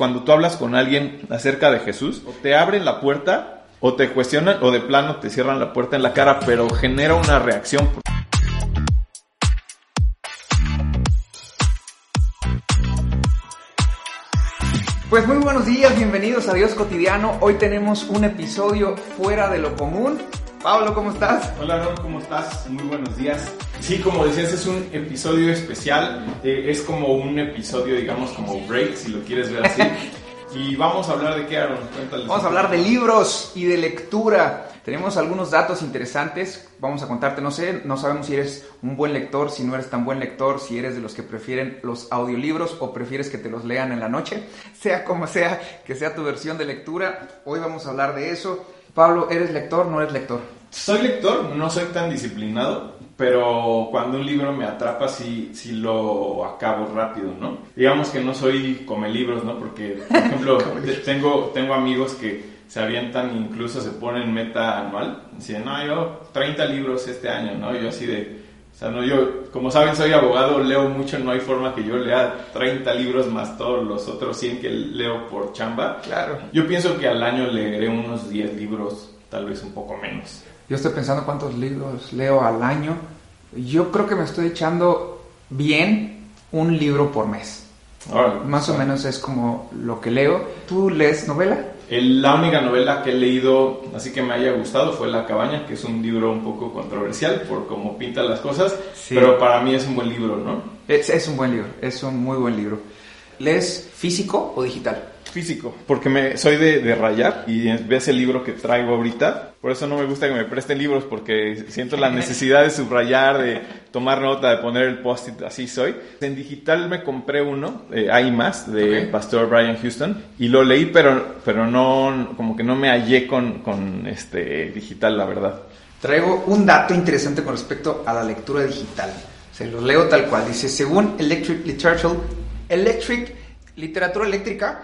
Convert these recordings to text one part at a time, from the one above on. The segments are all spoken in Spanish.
Cuando tú hablas con alguien acerca de Jesús, o te abren la puerta, o te cuestionan, o de plano te cierran la puerta en la cara, pero genera una reacción. Pues muy buenos días, bienvenidos a Dios Cotidiano. Hoy tenemos un episodio fuera de lo común. Pablo, ¿cómo estás? Hola, Ron, ¿cómo estás? Muy buenos días. Sí, como decías, es un episodio especial. Eh, es como un episodio, digamos, como break, si lo quieres ver así. y vamos a hablar de qué, Aaron? Cuéntales. Vamos a hablar de libros y de lectura. Tenemos algunos datos interesantes. Vamos a contarte, no sé, no sabemos si eres un buen lector, si no eres tan buen lector, si eres de los que prefieren los audiolibros o prefieres que te los lean en la noche. Sea como sea, que sea tu versión de lectura. Hoy vamos a hablar de eso. Pablo, ¿eres lector no eres lector? Soy lector, no soy tan disciplinado, pero cuando un libro me atrapa sí, sí lo acabo rápido, ¿no? Digamos que no soy come libros, ¿no? Porque, por ejemplo, tengo, tengo amigos que se avientan, incluso se ponen meta anual, dicen, no, yo 30 libros este año, ¿no? Yo así de, sea, no, yo, como saben, soy abogado, leo mucho, no hay forma que yo lea 30 libros más todos los otros 100 que leo por chamba. Claro. Yo pienso que al año leeré unos 10 libros, tal vez un poco menos. Yo estoy pensando cuántos libros leo al año. Yo creo que me estoy echando bien un libro por mes. Órale. Más o menos es como lo que leo. ¿Tú lees novela? La única novela que he leído, así que me haya gustado, fue La Cabaña, que es un libro un poco controversial por cómo pinta las cosas, Sí. pero para mí es un buen libro, ¿no? Es, es un buen libro, es un muy buen libro. ¿Lees físico o digital? Físico, porque me, soy de, de rayar y ves el libro que traigo ahorita, por eso no me gusta que me presten libros porque siento la necesidad de subrayar, de tomar nota, de poner el post-it, así soy. En digital me compré uno, eh, hay más, de Ok. Pastor Brian Houston, y lo leí, pero, pero no, como que no me hallé con, con este digital, la verdad. Traigo un dato interesante con respecto a la lectura digital. Se los leo tal cual. Dice, según Electric Literature, Electric, literatura eléctrica,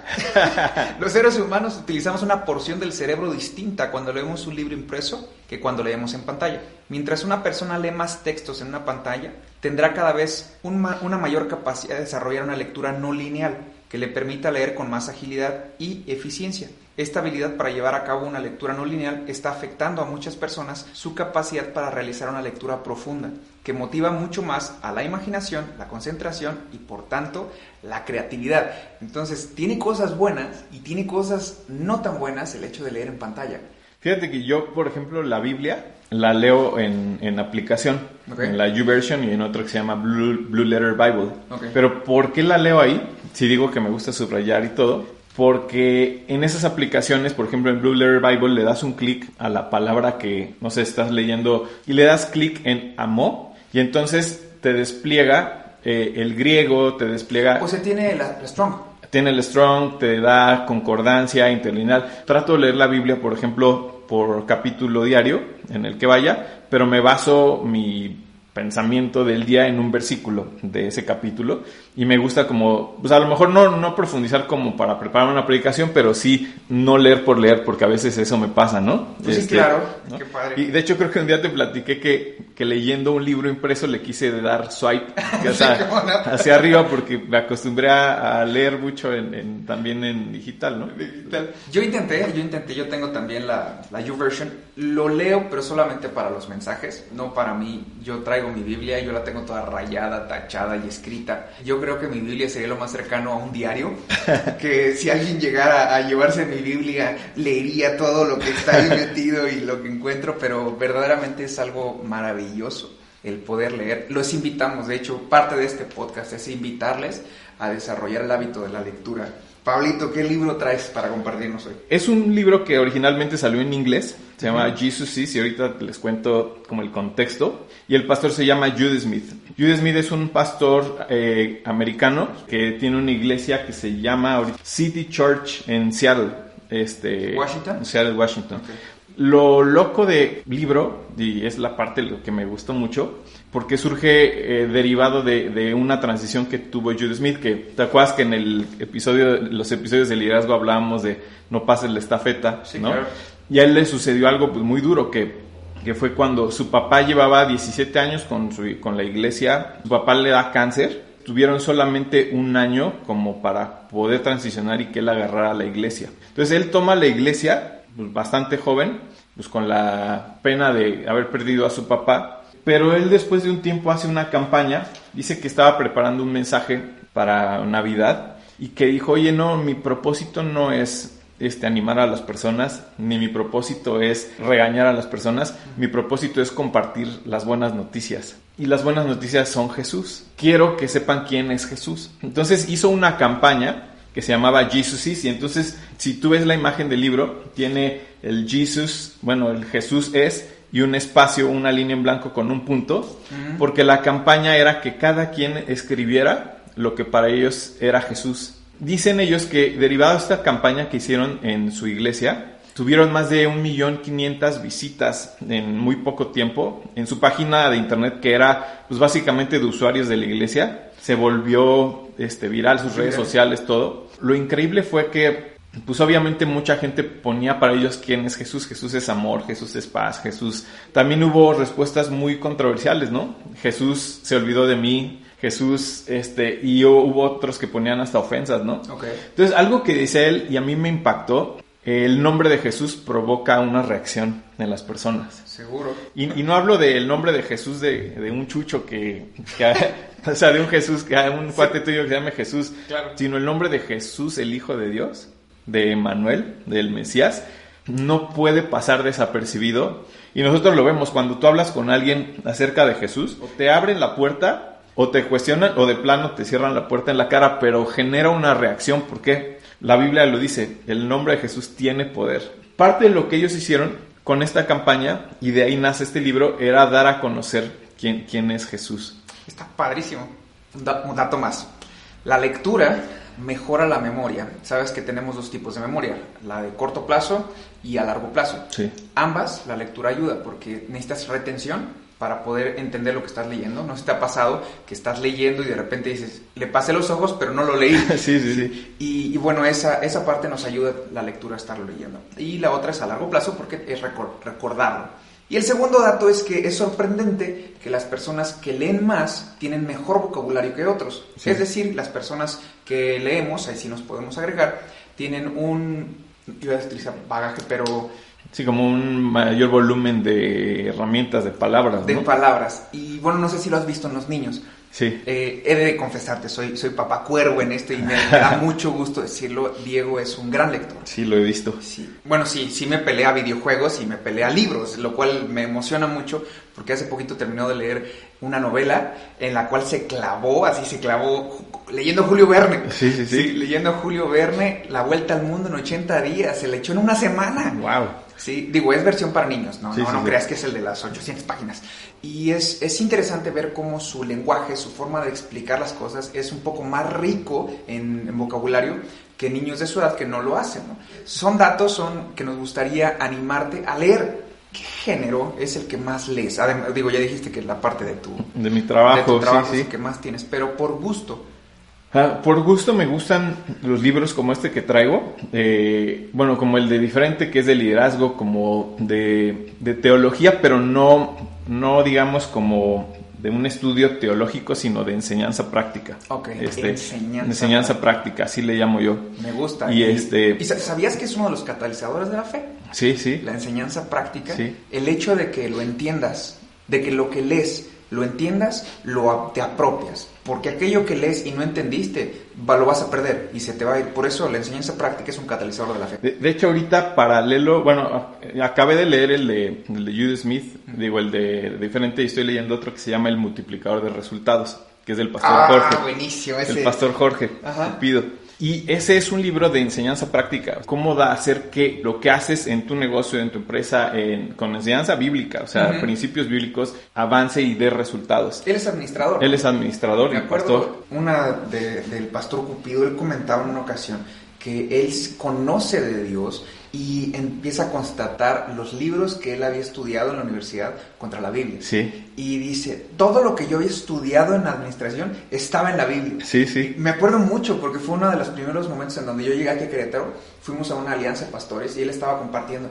los seres humanos utilizamos una porción del cerebro distinta cuando leemos un libro impreso que cuando leemos en pantalla. Mientras una persona lee más textos en una pantalla, tendrá cada vez un ma- una mayor capacidad de desarrollar una lectura no lineal que le permita leer con más agilidad y eficiencia. Esta habilidad para llevar a cabo una lectura no lineal está afectando a muchas personas su capacidad para realizar una lectura profunda, que motiva mucho más a la imaginación, la concentración y por tanto la creatividad. Entonces, tiene cosas buenas y tiene cosas no tan buenas el hecho de leer en pantalla. Fíjate que yo, por ejemplo, la Biblia la leo en, en aplicación, Ok. en la YouVersion y en otro que se llama Blue, Blue Letter Bible. Ok. Pero ¿por qué la leo ahí? Si digo que me gusta subrayar y todo, porque en esas aplicaciones, por ejemplo en Blue Letter Bible, le das un clic a la palabra que, no sé, estás leyendo y le das clic en Amó y entonces te despliega eh, el griego, te despliega O sea, tiene la, la Strong. tiene el strong, te da concordancia interlineal. Trato de leer la Biblia, por ejemplo, por capítulo diario en el que vaya, pero me baso mi pensamiento del día en un versículo de ese capítulo y me gusta como, pues a lo mejor no, no profundizar como para preparar una predicación, pero sí no leer por leer, porque a veces eso me pasa, ¿no? Pues sí, Este, claro. ¿no? Qué padre. Y de hecho creo que un día te platiqué que, que leyendo un libro impreso le quise dar swipe Sí, no. hacia arriba porque me acostumbré a, a leer mucho en, en- también en digital, ¿no? Yo intenté, yo intenté, yo tengo también la, la YouVersion. Lo leo, pero solamente para los mensajes, no para mí. Yo traigo mi Biblia, yo la tengo toda rayada, tachada y escrita. Yo creo que mi Biblia sería lo más cercano a un diario. Que si alguien llegara a llevarse mi Biblia, leería todo lo que está ahí y lo que encuentro, pero verdaderamente es algo maravilloso el poder leer. Los invitamos, de hecho, parte de este podcast es invitarles a desarrollar el hábito de la lectura. Pablito, ¿qué libro traes para compartirnos hoy? Es un libro que originalmente salió en inglés, se llama Jesus Is y ahorita les cuento como el contexto. Y el pastor se llama Jude Smith. Jude Smith es un pastor eh, americano que tiene una iglesia que se llama City Church en Seattle. Este, ¿Washington? Seattle, Washington. Lo loco de libro, y es la parte de lo que me gustó mucho, porque surge eh, derivado de, de una transición que tuvo Jude Smith, que te acuerdas que en el episodio, los episodios de liderazgo hablábamos de no pases la estafeta, Sí, ¿no? claro. Y a él le sucedió algo pues muy duro, que, que fue cuando su papá llevaba 17 años con, su, con la iglesia, su papá le da cáncer, tuvieron solamente un año como para poder transicionar y que él agarrara la iglesia. Entonces él toma la iglesia, pues, bastante joven, pues con la pena de haber perdido a su papá, pero él después de un tiempo hace una campaña, dice que estaba preparando un mensaje para Navidad y que dijo, oye, no, mi propósito no es este, animar a las personas, ni mi propósito es regañar a las personas, mi propósito es compartir las buenas noticias. Y las buenas noticias son Jesús. Quiero que sepan quién es Jesús. Entonces hizo una campaña que se llamaba Jesus is, y entonces si tú ves la imagen del libro, tiene el Jesus, bueno, el Jesús es, y un espacio, una línea en blanco con un punto, porque la campaña era que cada quien escribiera lo que para ellos era Jesús. Dicen ellos que derivado de esta campaña que hicieron en su iglesia, tuvieron más de un millón quinientas visitas en muy poco tiempo. En su página de internet, que era pues básicamente de usuarios de la iglesia, se volvió este, viral, sus redes sociales, todo. Lo increíble fue que pues obviamente mucha gente ponía para ellos quién es Jesús, Jesús es amor, Jesús es paz, Jesús. También hubo respuestas muy controversiales, ¿no? Jesús se olvidó de mí, Jesús, este, y hubo otros que ponían hasta ofensas, ¿no? Entonces, algo que dice él y a mí me impactó, el nombre de Jesús provoca una reacción en las personas. Seguro. Y, no hablo del nombre de Jesús de, un chucho que, o sea, de un Jesús, que un cuate tuyo que se llame Jesús, sino el nombre de Jesús, el Hijo de Dios, de Manuel, del Mesías, no puede pasar desapercibido. Y nosotros lo vemos cuando tú hablas con alguien acerca de Jesús, te abren la puerta o te cuestionan o de plano te cierran la puerta en la cara, pero genera una reacción. porque La Biblia lo dice, el nombre de Jesús tiene poder. Parte de lo que ellos hicieron con esta campaña, y de ahí nace este libro, era dar a conocer quién, quién es Jesús. Está padrísimo. Un, dato más. La lectura mejora la memoria. Sabes que tenemos dos tipos de memoria, la de corto plazo y a largo plazo. Sí. Ambas, la lectura ayuda porque necesitas retención para poder entender lo que estás leyendo. No si te ha pasado que estás leyendo y de repente dices, le pasé los ojos, pero no lo leí. sí, sí, sí. Y, bueno, esa, esa parte nos ayuda la lectura a estarlo leyendo. Y la otra es a largo plazo porque es recordarlo. Y el segundo dato es que es sorprendente que las personas que leen más tienen mejor vocabulario que otros. Es decir, las personas que leemos, ahí sí nos podemos agregar, tienen un, yo voy a utilizar bagaje, pero Sí, como un mayor volumen de herramientas, de palabras. De palabras. Y bueno, no sé si lo has visto en los niños. Sí. Eh, he de confesarte, soy, soy papá cuervo en esto y me, da mucho gusto decirlo. Diego es un gran lector. Sí, lo he visto. Sí. Bueno, sí, sí me pelea videojuegos y me pelea libros, lo cual me emociona mucho porque hace poquito terminó de leer una novela en la cual se clavó, así se clavó, leyendo Julio Verne. Sí, sí, sí. leyendo Julio Verne, La Vuelta al Mundo en 80 días, se le echó en una semana. Wow. Sí, digo, es versión para niños, no, no, no creas que es el de las 800 páginas. Y es, es interesante ver cómo su lenguaje, su forma de explicar las cosas es un poco más rico en, vocabulario que niños de su edad que no lo hacen. Son datos son, que nos gustaría animarte a leer. ¿Qué género es el que más lees? Además, digo, ya dijiste que es la parte de tu, de mi trabajo, sí, que más tienes, pero por gusto. Ah, por gusto me gustan los libros como este que traigo, eh, bueno, como el de diferente, que es de liderazgo, como de, teología, pero no, no digamos como de un estudio teológico, sino de enseñanza práctica. Ok, este, enseñanza, práctica, así le llamo yo. Me gusta. Y, este... ¿Y sabías que es uno de los catalizadores de la fe? Sí, sí. La enseñanza práctica. Sí. El hecho de que lo entiendas, de que lo que lees lo entiendas, lo te apropias. Porque aquello que lees y no entendiste, lo vas a perder y se te va a ir. Por eso la enseñanza práctica es un catalizador de la fe. De, hecho, ahorita paralelo, bueno, acabé de leer el de, el de Jude Smith, digo, el de, diferente, y estoy leyendo otro que se llama El multiplicador de resultados, que es del pastor ah, Jorge. buenísimo, ese. El pastor Jorge, pido. Y ese es un libro de enseñanza práctica, cómo da hacer que lo que haces en tu negocio, en tu empresa, con enseñanza bíblica, o sea, principios bíblicos, avance y dé resultados. Él es administrador. Él es administrador Me acuerdo Una del pastor Cupido, él comentaba en una ocasión que él conoce de Dios y empieza a constatar los libros que él había estudiado en la universidad contra la Biblia. Sí. Y dice, todo lo que yo había estudiado en la administración estaba en la Biblia. Sí, sí. Me acuerdo mucho porque fue uno de los primeros momentos en donde yo llegué aquí a Querétaro, fuimos a una alianza de pastores y él estaba compartiendo.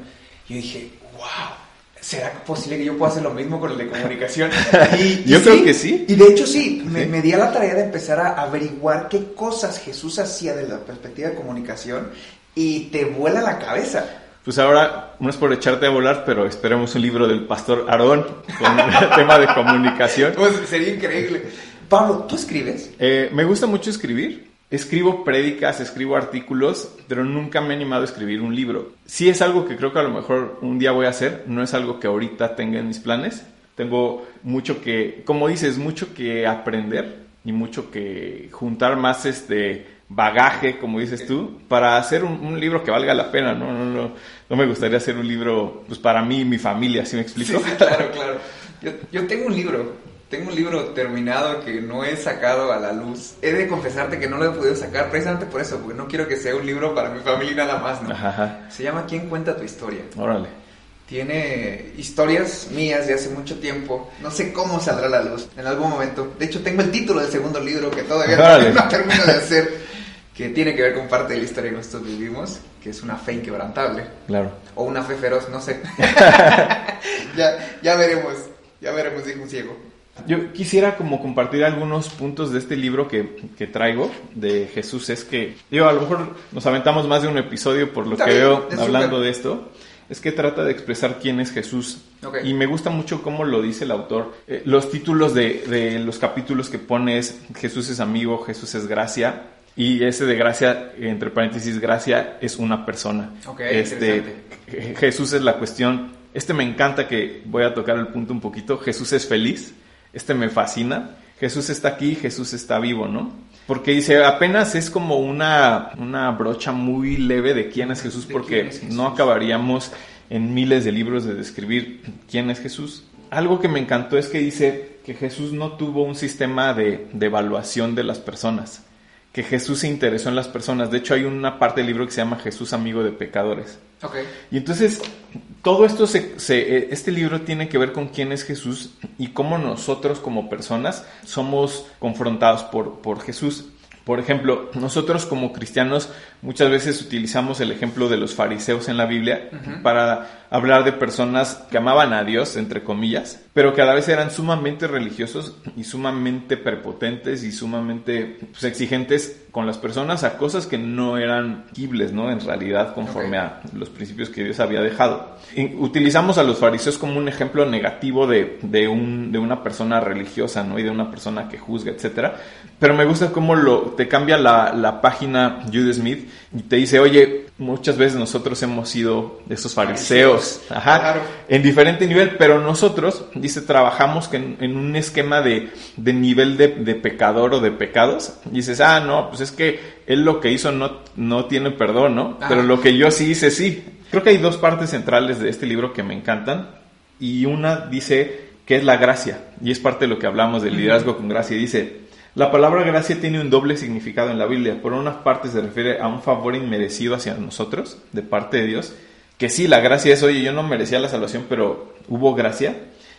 Y yo dije, wow, ¿será posible que yo pueda hacer lo mismo con el de comunicación? yo creo que sí. Y de hecho sí, Me, me, di a la tarea de empezar a averiguar qué cosas Jesús hacía desde la perspectiva de comunicación y te vuela la cabeza. Pues ahora, no es por echarte a volar, pero esperemos un libro del pastor Aarón con el tema de comunicación. Pues sería increíble. Pablo, ¿tú escribes? Eh, me gusta mucho escribir. Escribo prédicas, escribo artículos, pero nunca me he animado a escribir un libro. Sí es algo que creo que a lo mejor un día voy a hacer, no es algo que ahorita tenga en mis planes. Tengo mucho que, como dices, mucho que aprender y mucho que juntar más este bagaje, como dices tú, para hacer un, libro que valga la pena, ¿no? No, no, no me gustaría hacer un libro pues para mí y mi familia, ¿sí me explico? Claro, claro. Yo, yo tengo un libro, tengo un libro terminado que no he sacado a la luz. He de confesarte que no lo he podido sacar precisamente por eso, porque no quiero que sea un libro para mi familia nada más, ¿no? Ajá. Se llama ¿Quién cuenta tu historia? Órale. Tiene historias mías de hace mucho tiempo. No sé cómo saldrá a la luz en algún momento. De hecho, tengo el título del segundo libro que todavía no termino de hacer que tiene que ver con parte de la historia que nosotros vivimos, que es una fe inquebrantable. Claro. O una fe feroz, no sé. ya, ya veremos, ya veremos, dijo un ciego. Yo quisiera como compartir algunos puntos de este libro que, que, traigo de Jesús. Es que, yo a lo mejor nos aventamos más de un episodio por lo que veo hablando de esto. Es que trata de expresar quién es Jesús. Y me gusta mucho cómo lo dice el autor. Eh, los títulos de, de los capítulos que pones, Jesús es amigo, Jesús es gracia. Y ese de gracia, entre paréntesis, gracia es una persona. este, Jesús es la cuestión. Este me encanta que voy a tocar el punto un poquito. Jesús es feliz. Este me fascina. Jesús está aquí, Jesús está vivo, ¿no? Porque dice, apenas es como una, una brocha muy leve de quién es Jesús, porque no acabaríamos en miles de libros de describir quién es Jesús. Algo que me encantó es que dice que Jesús no tuvo un sistema de, de evaluación de las personas que Jesús se interesó en las personas. De hecho, hay una parte del libro que se llama Jesús amigo de pecadores. Okay. Y entonces, todo esto, se, eh, este libro tiene que ver con quién es Jesús y cómo nosotros como personas somos confrontados por, por Jesús. Por ejemplo, nosotros como cristianos muchas veces utilizamos el ejemplo de los fariseos en la Biblia para hablar de personas que amaban a Dios, entre comillas, pero que a la vez eran sumamente religiosos y sumamente prepotentes y sumamente pues, exigentes con las personas a cosas que no eran quibles, ¿no? En realidad, conforme a los principios que Dios había dejado. utilizamos a los fariseos como un ejemplo negativo de, de, un, de una persona religiosa, ¿no? Y de una persona que juzga, etcétera. Pero me gusta cómo lo, te cambia la, la página Jude Smith y te dice, oye, muchas veces nosotros hemos sido de esos fariseos, ajá, en diferente nivel, pero nosotros, dice, trabajamos en, un esquema de, de nivel de, de, pecador o de pecados. Y dices, ah, no, pues es que él lo que hizo no, no tiene perdón, ¿no? Pero lo que yo sí hice, sí. Creo que hay dos partes centrales de este libro que me encantan. Y una dice que es la gracia, y es parte de lo que hablamos del liderazgo con gracia. Y dice, la palabra gracia tiene un doble significado en la Biblia. Por una parte se refiere a un favor inmerecido hacia nosotros, de parte de Dios, que sí, la gracia es, oye, yo no merecía la salvación, pero hubo gracia.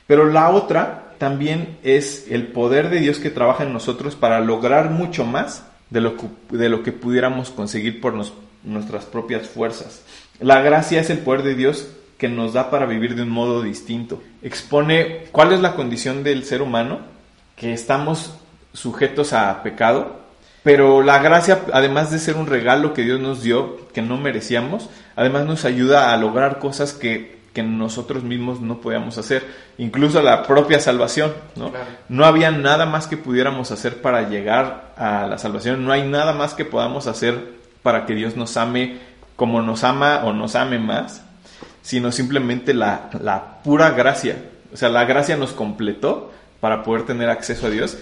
Pero la otra también es el poder de Dios que trabaja en nosotros para lograr mucho más de lo que, de lo que pudiéramos conseguir por nuestras propias fuerzas. La gracia es el poder de Dios que nos da para vivir de un modo distinto. Expone cuál es la condición del ser humano, que estamos sujetos a pecado, pero la gracia, además de ser un regalo que Dios nos dio, que no merecíamos, además nos ayuda a lograr cosas que, que nosotros mismos no podíamos hacer, incluso la propia salvación, ¿no? No había nada más que pudiéramos hacer para llegar a la salvación, no hay nada más que podamos hacer para que Dios nos ame como nos ama o nos ame más, sino simplemente la, la pura gracia. O sea, la gracia nos completó para poder tener acceso a Dios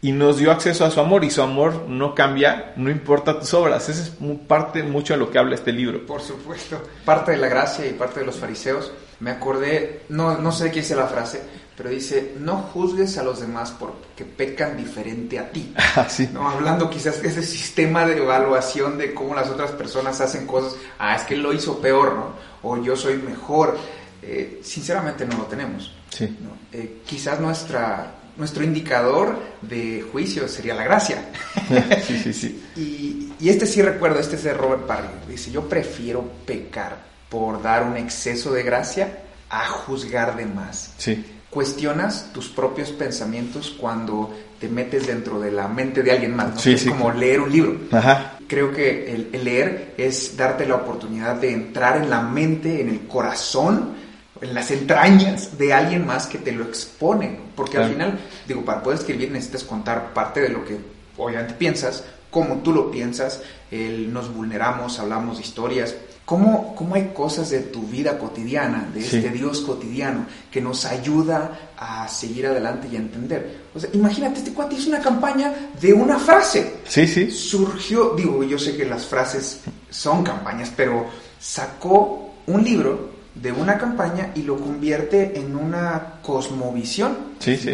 y nos dio acceso a su amor y su amor no cambia, no importa tus obras. Esa es parte mucho de lo que habla este libro. Por supuesto, parte de la gracia y parte de los fariseos. Me acordé, no, no sé quién dice la frase, pero dice, no juzgues a los demás porque pecan diferente a ti. Ah, sí. ¿No? Hablando quizás de ese sistema de evaluación de cómo las otras personas hacen cosas, ah, es que lo hizo peor, ¿no? O yo soy mejor. Eh, sinceramente no lo tenemos. Sí. Eh, quizás nuestra nuestro indicador de juicio sería la gracia. sí, sí, sí. Y, y, este sí recuerdo, este es de Robert Parry. Dice, yo prefiero pecar por dar un exceso de gracia a juzgar de más. Sí. Cuestionas tus propios pensamientos cuando te metes dentro de la mente de alguien más. ¿no? Sí, es sí. como leer un libro. Ajá. Creo que el, el leer es darte la oportunidad de entrar en la mente, en el corazón, en las entrañas de alguien más que te lo expone. Porque al final, digo, para poder escribir necesitas contar parte de lo que obviamente piensas, cómo tú lo piensas, el- nos vulneramos, hablamos de historias. ¿Cómo, ¿Cómo hay cosas de tu vida cotidiana, de Sí. este Dios cotidiano, que nos ayuda a seguir adelante y a entender? O sea, imagínate, este cuate hizo una campaña de una frase Sí, sí. surgió, digo, yo sé que las frases son campañas, pero sacó un libro de una campaña y lo convierte en una cosmovisión. Sí, sí.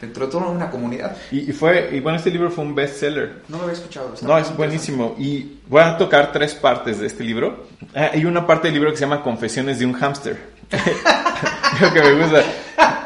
Dentro de toda una comunidad. Y, y fue, y bueno, este libro fue un bestseller. No lo había escuchado. No, es buenísimo. Y voy a tocar tres partes de este libro. Ah, Hay una parte del libro que se llama Confesiones de un hámster. Creo que me gusta.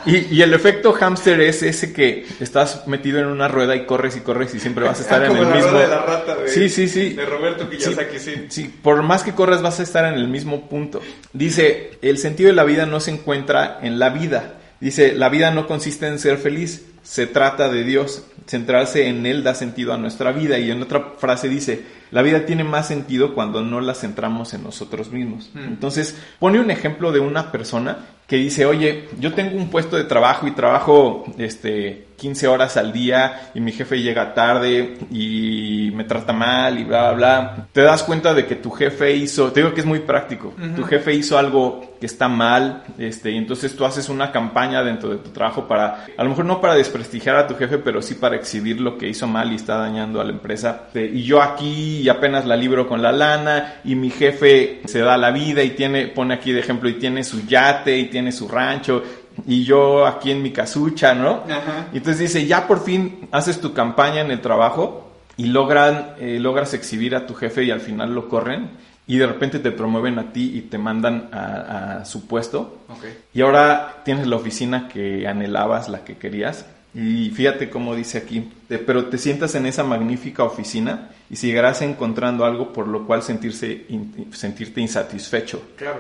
Y, y el efecto hámster es ese que estás metido en una rueda y corres y corres y siempre vas a estar en Como el la mismo. rueda de la rata de- sí, sí, sí. de Roberto Kiyosaki, sí. Sí, por más que corras vas a estar en el mismo punto. Dice, el sentido de la vida no se encuentra en la vida. Dice, la vida no consiste en ser feliz, se trata de Dios. Centrarse en Él da sentido a nuestra vida. Y en otra frase dice, la vida tiene más sentido cuando no la centramos en nosotros mismos. Mm. Entonces, pone un ejemplo de una persona que dice, oye, yo tengo un puesto de trabajo y trabajo este, 15 horas al día y mi jefe llega tarde y me trata mal y bla, bla, bla. Te das cuenta de que tu jefe hizo, te digo que es muy práctico, tu jefe hizo algo que está mal, este, y entonces tú haces una campaña dentro de tu trabajo para, a lo mejor no para desprestigiar a tu jefe, pero sí para exhibir lo que hizo mal y está dañando a la empresa. Este, Y yo aquí apenas la libro con la lana y mi jefe se da la vida y tiene, pone aquí de ejemplo, y tiene su yate y tiene su rancho y yo aquí en mi casucha, ¿no? Ajá. Y entonces dice, ya por fin haces tu campaña en el trabajo y logran, eh, logras exhibir a tu jefe y al final lo corren y de repente te promueven a ti y te mandan a, a su puesto Ok. y ahora tienes la oficina que anhelabas, la que querías. Y fíjate cómo dice aquí, pero te sientas en esa magnífica oficina y seguirás encontrando algo por lo cual sentirse, in- sentirte insatisfecho. Claro.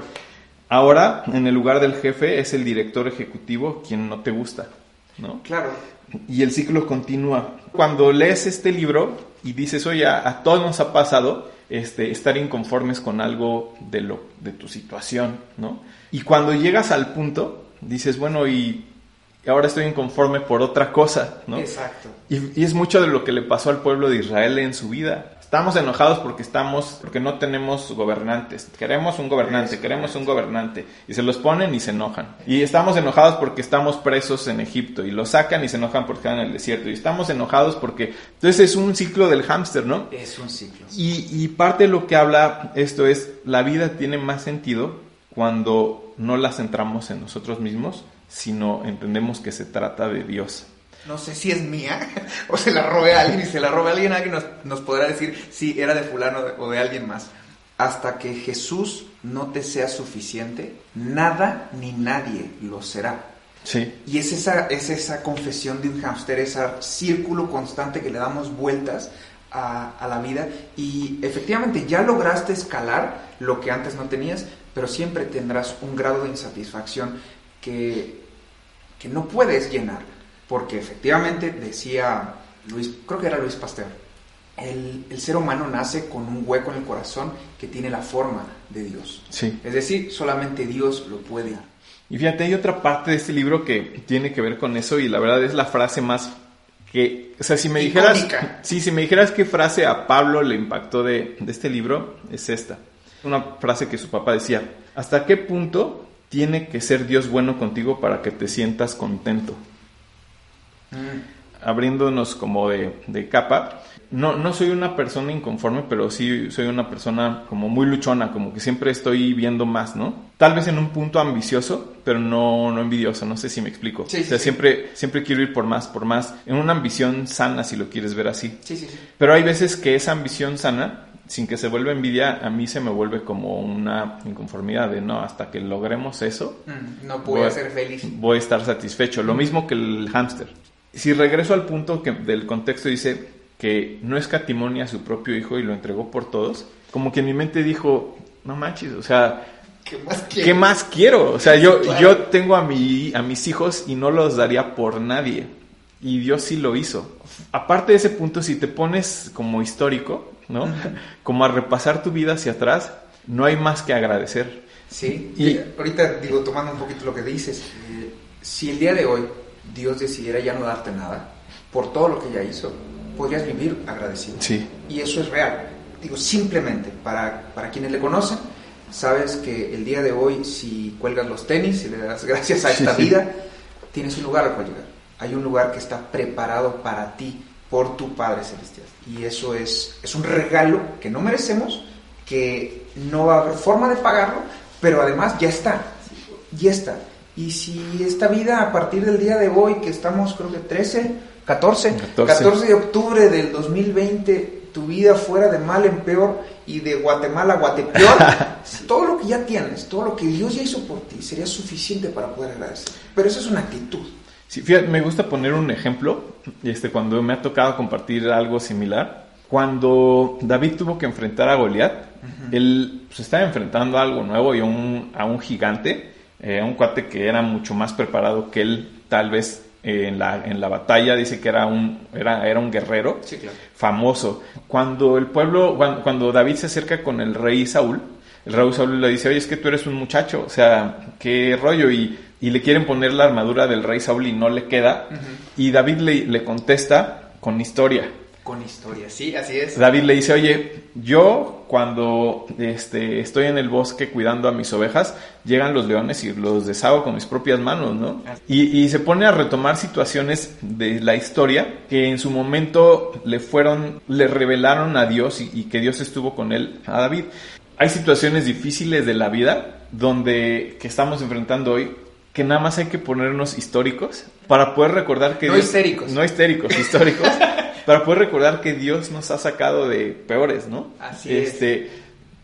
Ahora, en el lugar del jefe, es el director ejecutivo quien no te gusta, ¿no? Claro. Y el ciclo continúa. Cuando lees este libro y dices, oye, a, a todos nos ha pasado este, estar inconformes con algo de, lo, de tu situación, ¿no? Y cuando llegas al punto, dices, bueno, y ahora estoy inconforme por otra cosa, ¿no? Exacto. Y, y es mucho de lo que le pasó al pueblo de Israel en su vida. Estamos enojados porque estamos, porque no tenemos gobernantes. Queremos un gobernante, queremos un gobernante. Y se los ponen y se enojan. Y estamos enojados porque estamos presos en Egipto. Y los sacan y se enojan porque están en el desierto. Y estamos enojados porque... Entonces es un ciclo del hámster, ¿no? Es un ciclo. Y, y parte de lo que habla esto es, la vida tiene más sentido cuando no la centramos en nosotros mismos, sino entendemos que se trata de Dios. No sé si es mía o se la robé a alguien y se la robé a alguien, alguien nos, nos podrá decir si era de fulano o de alguien más. Hasta que Jesús no te sea suficiente, nada ni nadie lo será. Sí. Y es esa, es esa confesión de un hámster, ese círculo constante que le damos vueltas a, a la vida. Y efectivamente ya lograste escalar lo que antes no tenías, pero siempre tendrás un grado de insatisfacción que, que no puedes llenar. Porque efectivamente decía Luis, creo que era Luis Pasteur, el, el ser humano nace con un hueco en el corazón que tiene la forma de Dios. Sí. Es decir, solamente Dios lo puede. Y fíjate, hay otra parte de este libro que tiene que ver con eso y la verdad es la frase más que, o sea, si me dijeras, sí, si me dijeras qué frase a Pablo le impactó de, de este libro, es esta. Una frase que su papá decía, ¿hasta qué punto tiene que ser Dios bueno contigo para que te sientas contento? abriéndonos como de, de capa. No, no soy una persona inconforme, pero sí soy una persona como muy luchona, como que siempre estoy viendo más, ¿no? Tal vez en un punto ambicioso, pero no, no envidioso, no sé si me explico. Sí, o sea, sí, sí. siempre, siempre quiero ir por más, por más, en una ambición sana, si lo quieres ver así. Sí, sí, sí. Pero hay veces que esa ambición sana, sin que se vuelva envidia, a mí se me vuelve como una inconformidad de no, hasta que logremos eso, Mm, No a ser feliz. voy a estar satisfecho. Lo mismo que el hámster. Si regreso al punto que del contexto dice que no escatimonia a su propio hijo y lo entregó por todos, como que en mi mente dijo, no manches, o sea, ¿Qué más ¿Qué quiero? O sea, yo, Claro. yo tengo a, mi, a mis hijos y no los daría por nadie. Y Dios sí lo hizo. Aparte de ese punto, si te pones como histórico, ¿no? Como a repasar tu vida hacia atrás, no hay más que agradecer. Sí, Y- ahorita digo, tomando un poquito lo que dices, eh, si el día de hoy Dios decidiera ya no darte nada, por todo lo que ya hizo, podrías vivir agradecido. Sí. Y eso es real. Digo, simplemente, para, para quienes le conocen, sabes que el día de hoy, si cuelgas los tenis y le das gracias a esta sí. vida, tienes un lugar al cual llegar. Hay un lugar que está preparado para ti por tu Padre Celestial. Y eso es, es un regalo que no merecemos, que no va a haber forma de pagarlo, pero además ya está. Ya está. Y si esta vida a partir del día de hoy, que estamos creo que 13, 14, 14. 14 de octubre del 2020, tu vida fuera de mal en peor y de Guatemala a Guatepeor, todo lo que ya tienes, todo lo que Dios ya hizo por ti, sería suficiente para poder agradecer. Pero eso es una actitud. Sí, fíjate, me gusta poner un ejemplo, este, cuando me ha tocado compartir algo similar. Cuando David tuvo que enfrentar a Goliat, él se estaba enfrentando a algo nuevo y a un, a un gigante, eh, a un cuate que era mucho más preparado que él, tal vez eh, en, la, en la batalla, dice que era un, era, era un guerrero Sí, claro. famoso. Cuando el pueblo, cuando David se acerca con el rey Saúl, el rey Saúl le dice, oye, es que tú eres un muchacho, o sea, qué rollo, y, y le quieren poner la armadura del rey Saúl y no le queda, y David le, le contesta con historia. Con historia, sí, así es. David le dice, oye, yo cuando este, estoy en el bosque cuidando a mis ovejas, llegan los leones y los deshago con mis propias manos, ¿no? Y, y se pone a retomar situaciones de la historia que en su momento le fueron, le revelaron a Dios y, y que Dios estuvo con él, a David. Hay situaciones difíciles de la vida donde, que estamos enfrentando hoy, que nada más hay que ponernos históricos para poder recordar que No Dios- histéricos. no histéricos, históricos, para poder recordar que Dios nos ha sacado de peores, ¿no? Así es. este,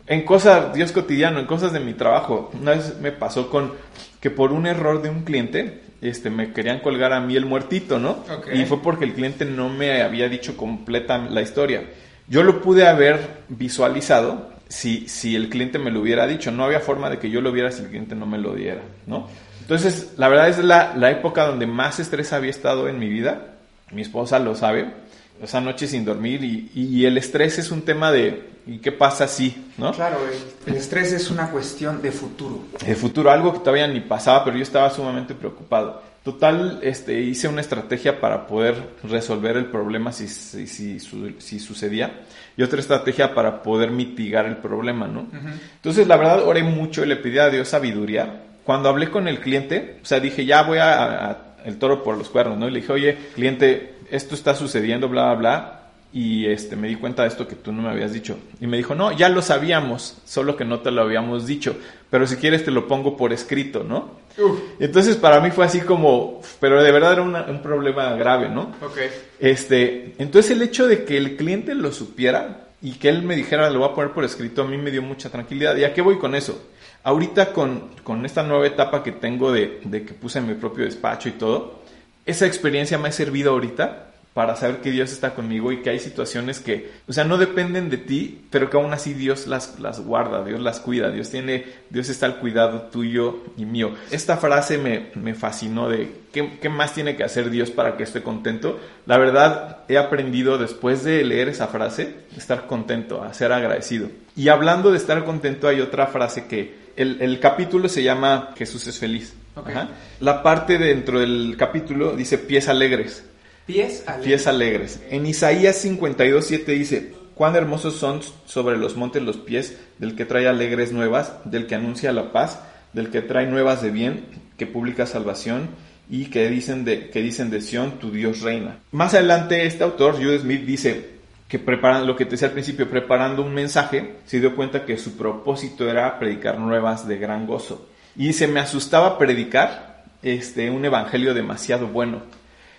En cosas, Dios cotidiano, en cosas de mi trabajo. Una vez me pasó con que por un error de un cliente, este, me querían colgar a mí el muertito, ¿no? Y fue porque el cliente no me había dicho completa la historia. Yo lo pude haber visualizado si, si el cliente me lo hubiera dicho. No había forma de que yo lo viera si el cliente no me lo diera, ¿no? Entonces, la verdad es la, la época donde más estrés había estado en mi vida. Mi esposa lo sabe. Esa noche sin dormir y, y el estrés es un tema de ¿y qué pasa si? ¿no? Claro, el, el estrés es una cuestión de futuro. El futuro, algo que todavía ni pasaba, pero yo estaba sumamente preocupado. Total, este, hice una estrategia para poder resolver el problema si, si, si, su- si sucedía y otra estrategia para poder mitigar el problema, ¿no? Entonces, la verdad, oré mucho y le pedí a Dios sabiduría. Cuando hablé con el cliente, o sea, dije, ya voy a, a- el toro por los cuernos, ¿no? Y le dije, oye, cliente, esto está sucediendo, bla, bla, bla. Y este, me di cuenta de esto que tú no me habías dicho. Y me dijo, no, ya lo sabíamos, solo que no te lo habíamos dicho. Pero si quieres te lo pongo por escrito, ¿no? Entonces para mí fue así como, pero de verdad era una- un problema grave, ¿no? Ok. Este, entonces el hecho de que el cliente lo supiera y que él me dijera, lo voy a poner por escrito, a mí me dio mucha tranquilidad. ¿Y a qué voy con eso? Ahorita con, con esta nueva etapa que tengo de, de que puse mi propio despacho y todo, esa experiencia me ha servido ahorita para saber que Dios está conmigo y que hay situaciones que, o sea, no dependen de ti, pero que aún así Dios las, las guarda, Dios las cuida, Dios tiene, Dios está al cuidado tuyo y mío. Esta frase me, me fascinó de ¿qué, qué más tiene que hacer Dios para que esté contento. La verdad, he aprendido después de leer esa frase, estar contento, a ser agradecido. Y hablando de estar contento, hay otra frase que el, el capítulo se llama Jesús es feliz. Ajá. La parte dentro del capítulo dice pies alegres. Pies alegres. Pies alegres. En Isaías 52, 7 dice, cuán hermosos son sobre los montes los pies del que trae alegres nuevas, del que anuncia la paz, del que trae nuevas de bien, que publica salvación y que dicen de, que dicen de Sión, tu Dios reina. Más adelante este autor, Jude Smith, dice que preparan, lo que te decía al principio, preparando un mensaje, se dio cuenta que su propósito era predicar nuevas de gran gozo. Y se me asustaba predicar este, un evangelio demasiado bueno.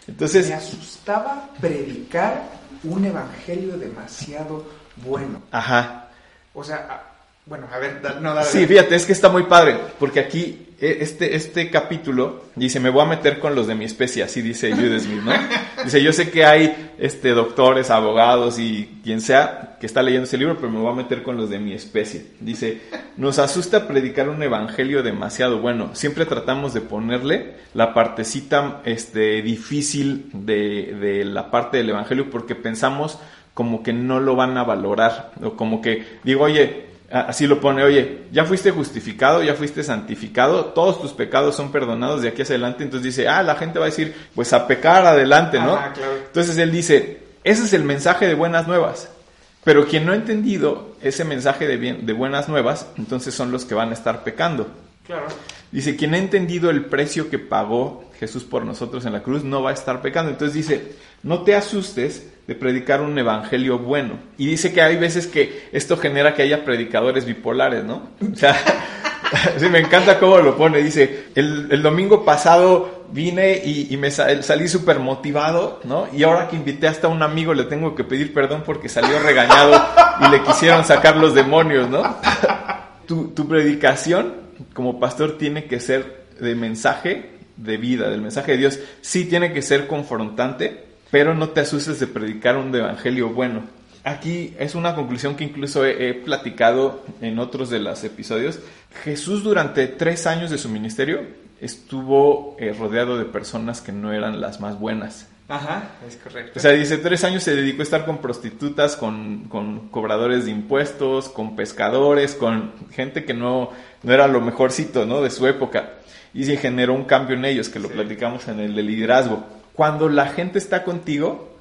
Entonces, Me asustaba predicar un evangelio demasiado bueno. Ajá. O sea, bueno, a ver, da- no, dale. Sí, fíjate, es que está muy padre, porque aquí eh, este, este capítulo dice, me voy a meter con los de mi especie, así dice Jude Smith, ¿no? Dice, yo sé que hay este, doctores, abogados y quien sea, que está leyendo ese libro, pero me voy a meter con los de mi especie. Dice, nos asusta predicar un evangelio demasiado bueno. Siempre tratamos de ponerle la partecita este, difícil de, de la parte del evangelio porque pensamos como que no lo van a valorar. O como que digo, oye, así lo pone, oye, ya fuiste justificado, ya fuiste santificado, todos tus pecados son perdonados de aquí hacia adelante. Entonces dice, ah, la gente va a decir, pues a pecar adelante, ¿no? Entonces él dice, ese es el mensaje de buenas nuevas. Pero quien no ha entendido ese mensaje de, bien, de buenas nuevas, entonces son los que van a estar pecando. Claro. Dice, quien ha entendido el precio que pagó Jesús por nosotros en la cruz, no va a estar pecando. Entonces dice, no te asustes de predicar un evangelio bueno. Y dice que hay veces que esto genera que haya predicadores bipolares, ¿no? O sea, sí, me encanta cómo lo pone. Dice, el, domingo pasado vine y, me salí súper motivado, ¿no? Y ahora que invité hasta a un amigo le tengo que pedir perdón porque salió regañado y le quisieron sacar los demonios, ¿no? tu, tu predicación como pastor tiene que ser de mensaje de vida, del mensaje de Dios. Sí tiene que ser confrontante, pero no te asustes de predicar un evangelio bueno. Aquí es una conclusión que incluso he, platicado en otros de los episodios. Jesús durante tres años de su ministerio estuvo eh, rodeado de personas que no eran las más buenas. Ajá, es correcto. O sea, dice, tres años se dedicó a estar con prostitutas, con, con cobradores de impuestos, con pescadores, con gente que no, no era lo mejorcito, ¿no? De su época. Y se generó un cambio en ellos, que lo platicamos en el de liderazgo. Cuando la gente está contigo,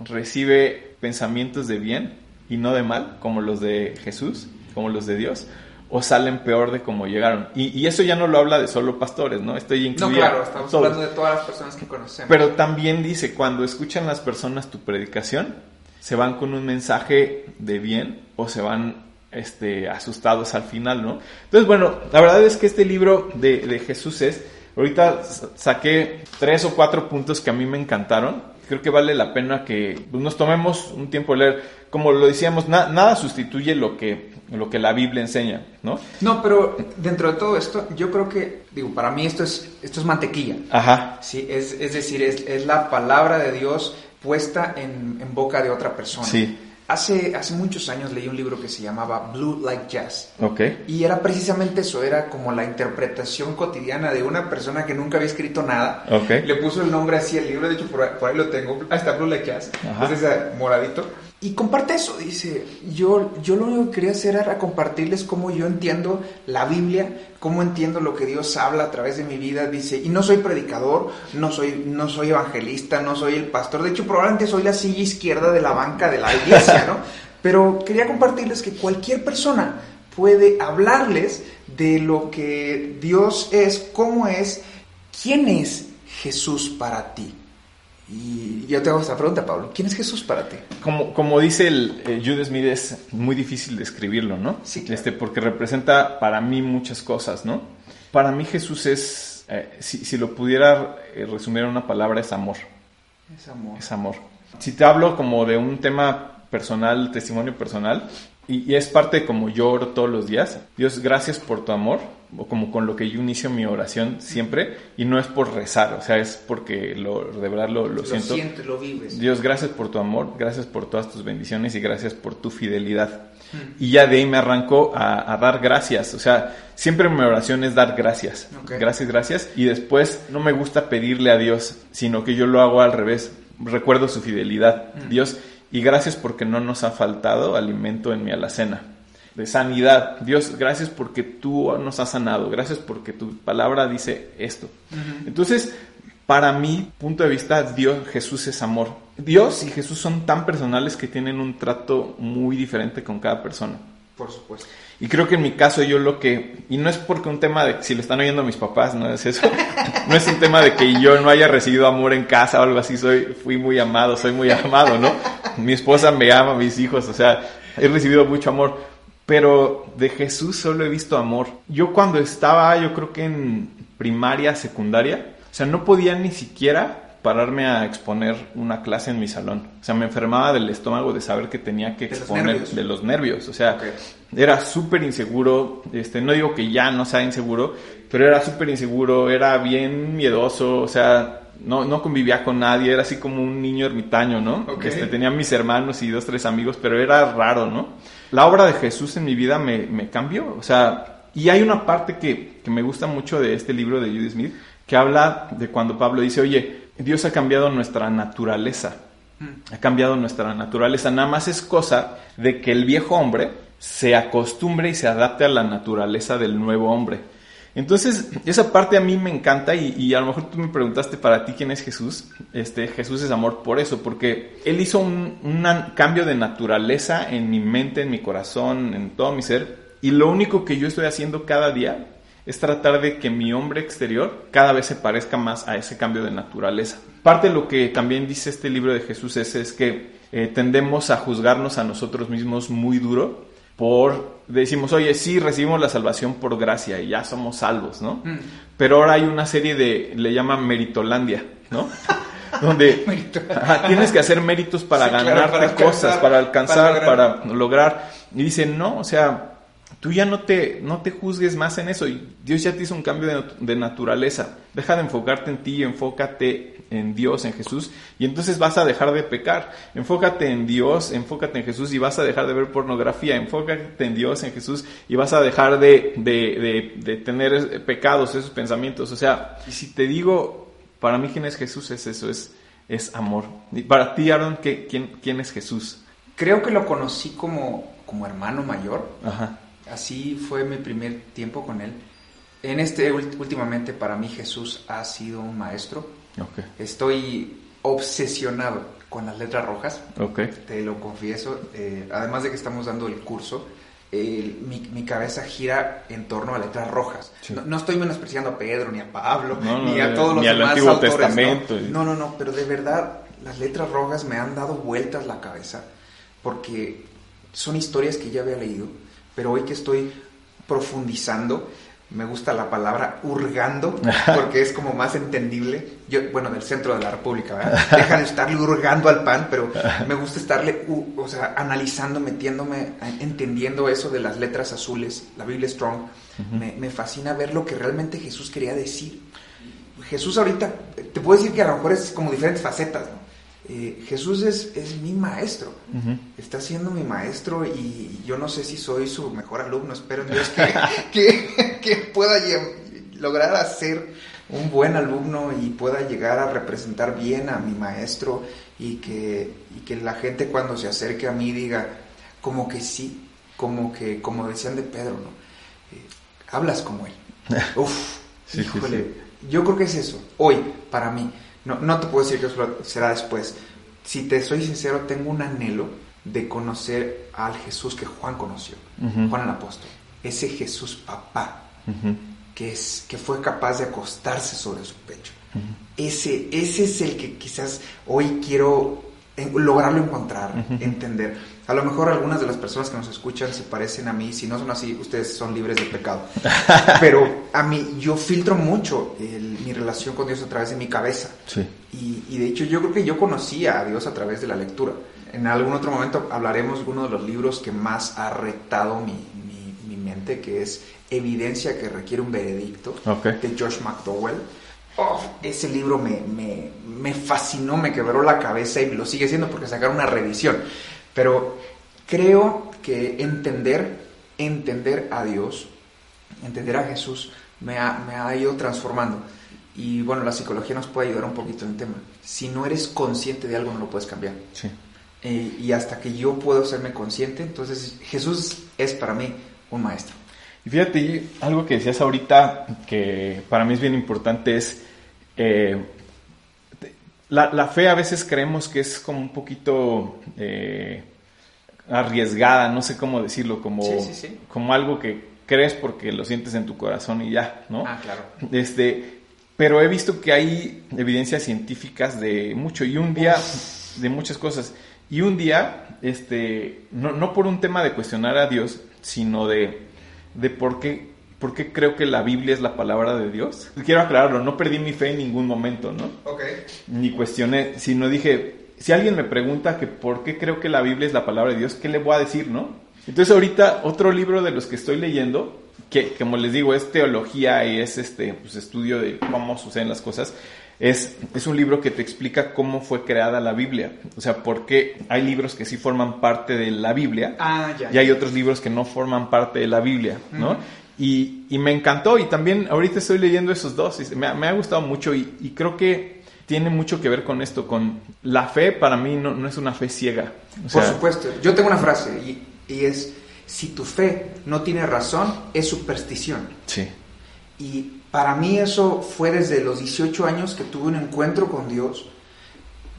recibe pensamientos de bien y no de mal, como los de Jesús, como los de Dios, o salen peor de como llegaron. Y, eso ya no lo habla de solo pastores, ¿no? Estoy incluyendo. No, claro, estamos hablando de todas las personas que conocemos. Pero también dice, cuando escuchan las personas tu predicación, se van con un mensaje de bien o se van este, asustados al final, ¿no? Entonces, bueno, la verdad es que este libro de, de Jesús es Ahorita saqué tres o cuatro puntos que a mí me encantaron. Creo que vale la pena que pues, nos tomemos un tiempo a leer. Como lo decíamos, nada sustituye lo que, lo que la Biblia enseña, ¿no? No, pero dentro de todo esto, yo creo que, digo, para mí esto es, esto es mantequilla. Ajá. Sí, es, es decir, es, es la palabra de Dios puesta en, en boca de otra persona. Sí. Hace, hace muchos años leí un libro que se llamaba Blue Like Jazz. Ok. Y era precisamente eso, era como la interpretación cotidiana de una persona que nunca había escrito nada. Ok. Le puso el nombre así al libro, de hecho por ahí, lo tengo. Ahí está Blue Like Jazz. Es ese moradito. Y comparte eso, dice, yo, yo lo único que quería hacer era compartirles cómo yo entiendo la Biblia, cómo entiendo lo que Dios habla a través de mi vida, dice, y no soy predicador, no soy, no soy evangelista, no soy el pastor, de hecho probablemente soy la silla izquierda de la banca de la iglesia, ¿no? Pero quería compartirles que cualquier persona puede hablarles de lo que Dios es, cómo es, quién es Jesús para ti. Y yo te hago esta pregunta, Pablo. ¿Quién es Jesús para ti? Como, como dice el eh, Judas Smith, es muy difícil describirlo, ¿no? Sí. Este, porque representa para mí muchas cosas, ¿no? Para mí Jesús es, eh, si, si, lo pudiera eh, resumir en una palabra, es amor. Es amor. Es amor. Si te hablo como de un tema personal, testimonio personal, y, y es parte de como yo oro todos los días, Dios, gracias por tu amor o como con lo que yo inicio mi oración siempre, y no es por rezar, o sea, es porque lo, de verdad lo, lo, siento. Sientes, lo vives. Dios, gracias por tu amor, gracias por todas tus bendiciones y gracias por tu fidelidad. Hmm. Y ya de ahí me arranco a, dar gracias, o sea, siempre mi oración es dar gracias, gracias, gracias, y después no me gusta pedirle a Dios, sino que yo lo hago al revés, recuerdo su fidelidad, hmm. Dios, y gracias porque no nos ha faltado alimento en mi alacena de sanidad. Dios, gracias porque tú nos has sanado, gracias porque tu palabra dice esto. Entonces, para mi punto de vista, Dios, Jesús es amor. Dios y Jesús son tan personales que tienen un trato muy diferente con cada persona. Por supuesto. Y creo que en mi caso yo lo que, y no es porque un tema de si le están oyendo mis papás, no es eso, no es un tema de que yo no haya recibido amor en casa o algo así, soy, fui muy amado, soy muy amado, ¿no? Mi esposa me ama, mis hijos, o sea, he recibido mucho amor, pero de Jesús solo he visto amor. Yo cuando estaba, yo creo que en primaria, secundaria, o sea, no podía ni siquiera pararme a exponer una clase en mi salón. O sea, me enfermaba del estómago de saber que tenía que exponer de los nervios. O sea, era súper inseguro. Este, no digo que ya no sea inseguro, pero era súper inseguro, era bien miedoso. O sea, no, no convivía con nadie, era así como un niño ermitaño, ¿no? Este, tenía mis hermanos y dos, tres amigos, pero era raro, ¿no? La obra de Jesús en mi vida me, me cambió, o sea, y hay una parte que, que me gusta mucho de este libro de Judy Smith, que habla de cuando Pablo dice, oye, Dios ha cambiado nuestra naturaleza, mm. ha cambiado nuestra naturaleza, nada más es cosa de que el viejo hombre se acostumbre y se adapte a la naturaleza del nuevo hombre. Entonces, esa parte a mí me encanta y, a lo mejor tú me preguntaste para ti quién es Jesús. Este, Jesús es amor por eso, porque Él hizo un, cambio de naturaleza en mi mente, en mi corazón, en todo mi ser. Y lo único que yo estoy haciendo cada día es tratar de que mi hombre exterior cada vez se parezca más a ese cambio de naturaleza. Parte de lo que también dice este libro de Jesús es, es que eh, tendemos a juzgarnos a nosotros mismos muy duro por decimos, oye, sí, recibimos la salvación por gracia y ya somos salvos, ¿no? Mm. Pero ahora hay una serie de, le llaman Meritolandia, ¿no? Donde tienes que hacer méritos para ganarte cosas, para alcanzar, para lograr. Y dicen, no, o sea, tú ya no te, no te juzgues más en eso. Y Dios ya te hizo un cambio de, naturaleza. Deja de enfocarte en ti, enfócate en Dios, en Jesús, y entonces vas a dejar de pecar. Enfócate en Dios, enfócate en Jesús y vas a dejar de ver pornografía. Enfócate en Dios, en Jesús y vas a dejar de, de, de, tener pecados, esos pensamientos. O sea, y si te digo, para mí quién es Jesús es eso, es, es amor. Y para ti, Aaron, ¿quién, ¿quién es Jesús? Creo que lo conocí como, como hermano mayor. Ajá así fue mi primer tiempo con él. En este últimamente para mí Jesús ha sido un maestro. Estoy obsesionado con las letras rojas. Te lo confieso. Eh, además de que estamos dando el curso, mi, cabeza gira en torno a letras rojas. No, estoy menospreciando a Pedro, ni a Pablo, ni a todos los demás Antiguo Testamento. No, no, no, pero de verdad las letras rojas me han dado vueltas la cabeza porque son historias que ya había leído pero hoy que estoy profundizando, me gusta la palabra hurgando, porque es como más entendible. Yo, bueno, del centro de la República, ¿verdad? Dejan de estarle hurgando al pan, pero me gusta estarle, o sea, analizando, metiéndome, entendiendo eso de las letras azules, la Biblia Strong. me, me, fascina ver lo que realmente Jesús quería decir. Jesús ahorita, te puedo decir que a lo mejor es como diferentes facetas, ¿no? Eh, Jesús es, es, mi maestro, está siendo mi maestro y yo no sé si soy su mejor alumno, espero en Dios que, que, pueda lograr ser un buen alumno y pueda llegar a representar bien a mi maestro y que, y que la gente cuando se acerque a mí diga como que sí, como que, como decían de Pedro, ¿no? Eh, hablas como él. Uf, híjole, yo creo que es eso, hoy, para mí. No, no te puedo decir que será después. Si te soy sincero, tengo un anhelo de conocer al Jesús que Juan conoció, Juan el apóstol. Ese Jesús papá, que, es, que fue capaz de acostarse sobre su pecho. ese, ese es el que quizás hoy quiero lograrlo encontrar, entender. A lo mejor algunas de las personas que nos escuchan se parecen a mí, si no son así, ustedes son libres de pecado. Pero a mí, yo filtro mucho mi relación con Dios a través de mi cabeza. Y, de hecho yo creo que yo conocía a Dios a través de la lectura. En algún otro momento hablaremos de uno de los libros que más ha retado mi, mente, que es Evidencia que requiere un veredicto, de George McDowell Oh, ese libro me, me, fascinó, me quebró la cabeza y lo sigue siendo porque sacaron una revisión. Pero creo que entender, entender a Dios, entender a Jesús, me ha, me ha ido transformando. Y bueno, la psicología nos puede ayudar un poquito en el tema. Si no eres consciente de algo, no lo puedes cambiar. Sí. Eh, y hasta que yo puedo serme consciente, entonces Jesús es para mí un maestro. Y fíjate, algo que decías ahorita que para mí es bien importante es eh, la, fe a veces creemos que es como un poquito eh, arriesgada, no sé cómo decirlo, como, como algo que crees porque lo sientes en tu corazón y ya, ¿no? Ah, claro. Este, pero he visto que hay evidencias científicas de mucho y un día, de muchas cosas. Y un día, este, no, no por un tema de cuestionar a Dios, sino de de por qué, por qué creo que la Biblia es la palabra de Dios. Quiero aclararlo, no perdí mi fe en ningún momento, ¿no? Ok. Ni cuestioné, sino dije, si alguien me pregunta que por qué creo que la Biblia es la palabra de Dios, ¿qué le voy a decir, no? Entonces ahorita otro libro de los que estoy leyendo, que como les digo es teología y es este pues, estudio de cómo suceden las cosas, es, es un libro que te explica cómo fue creada la Biblia. O sea, por qué hay libros que sí forman parte de la Biblia Ah, ya. y hay otros libros que no forman parte de la Biblia, ¿no? Y, y me encantó y también ahorita estoy leyendo esos dos y me, ha- me ha gustado mucho y, y creo que tiene mucho que ver con esto, con la fe para mí no, no es una fe ciega. O Por sea, supuesto. Yo tengo una frase y, y es, si tu fe no tiene razón, es superstición. Sí, Y para mí eso fue desde los 18 años que tuve un encuentro con Dios.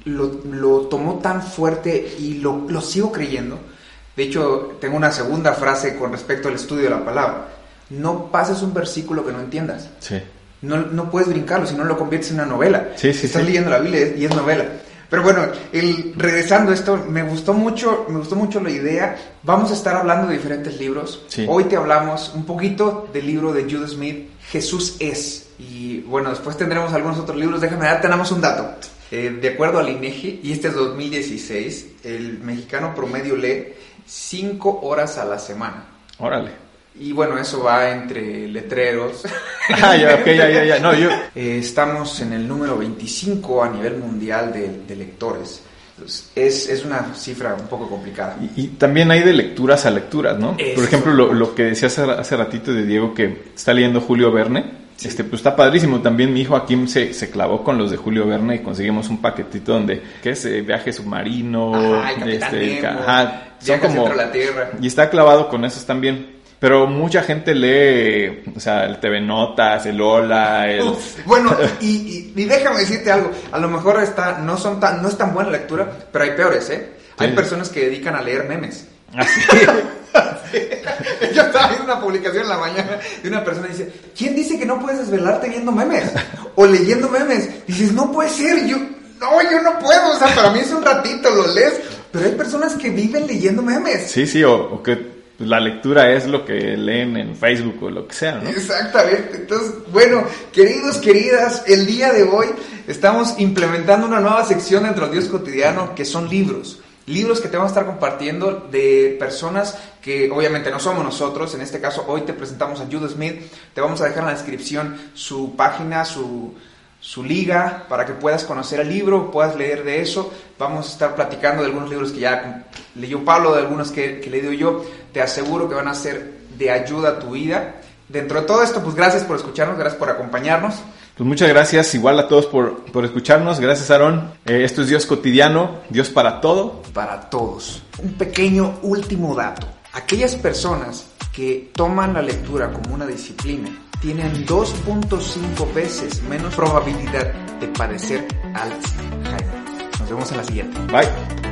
Lo, lo tomó tan fuerte y lo, lo sigo creyendo. De hecho, tengo una segunda frase con respecto al estudio de la palabra. No pases un versículo que no entiendas. sí. No, no puedes brincarlo, si no lo conviertes en una novela. Sí, sí, Estás leyendo la Biblia y es novela. Pero bueno, el, regresando a esto, me gustó mucho, me gustó mucho la idea. Vamos a estar hablando de diferentes libros. Sí. Hoy te hablamos un poquito del libro de Judas Smith, Jesús es. Y bueno, después tendremos algunos otros libros. Déjame dar, tenemos un dato. Eh, de acuerdo al INEGI, y este es 2016, el mexicano promedio lee 5 horas a la semana. Órale. Y bueno, eso va entre letreros. Ah, ya, ok, ya, ya, ya. No, yo, Eh, estamos en el número 25 a nivel mundial de, de lectores. Entonces, es, es una cifra un poco complicada. Y, y también hay de lecturas a lecturas, ¿no? Por ejemplo, lo, lo que decía hace, hace ratito de Diego que está leyendo Julio Verne, este, pues está padrísimo. También mi hijo Akim se, se clavó con los de Julio Verne y conseguimos un paquetito donde, ¿qué es? Eh, viaje submarino, Ajá, el este, Nemo, ajá, son como, la Tierra. y está clavado con esos también. Pero mucha gente lee, o sea, el TV Notas, el Hola, el... Uf, bueno, y, y- y déjame decirte algo. A lo mejor está, no, son tan, no es tan buena lectura, pero hay peores, ¿eh? Hay Sí. personas que dedican a leer memes. Así. Yo estaba viendo una publicación en la mañana de una persona dice, ¿quién dice que no puedes desvelarte viendo memes? O leyendo memes. Dices, no puede ser, yo, no, yo no puedo, o sea, para mí es un ratito, lo lees. Pero hay personas que viven leyendo memes. Sí, sí, o, o que la lectura es lo que leen en Facebook o lo que sea, ¿no? Exactamente. Entonces, bueno, queridos, queridas, el día de hoy estamos implementando una nueva sección dentro del Dios cotidiano que son libros. Libros que te vamos a estar compartiendo de personas que obviamente no somos nosotros. En este caso, hoy te presentamos a Judas Smith. Te vamos a dejar en la descripción su página, su, su liga, para que puedas conocer el libro, puedas leer de eso. Vamos a estar platicando de algunos libros que ya leyó Pablo, de algunos que, que he leído yo. Te aseguro que van a ser de ayuda a tu vida. Dentro de todo esto, pues gracias por escucharnos, gracias por acompañarnos. Pues muchas gracias igual a todos por, por escucharnos. Gracias, Aarón. Eh, esto es Dios cotidiano, Dios para todo. Para todos. Un pequeño último dato. Aquellas personas que toman la lectura como una disciplina tienen 2.5 veces menos probabilidad de padecer Alzheimer. Nos vemos en la siguiente. Bye.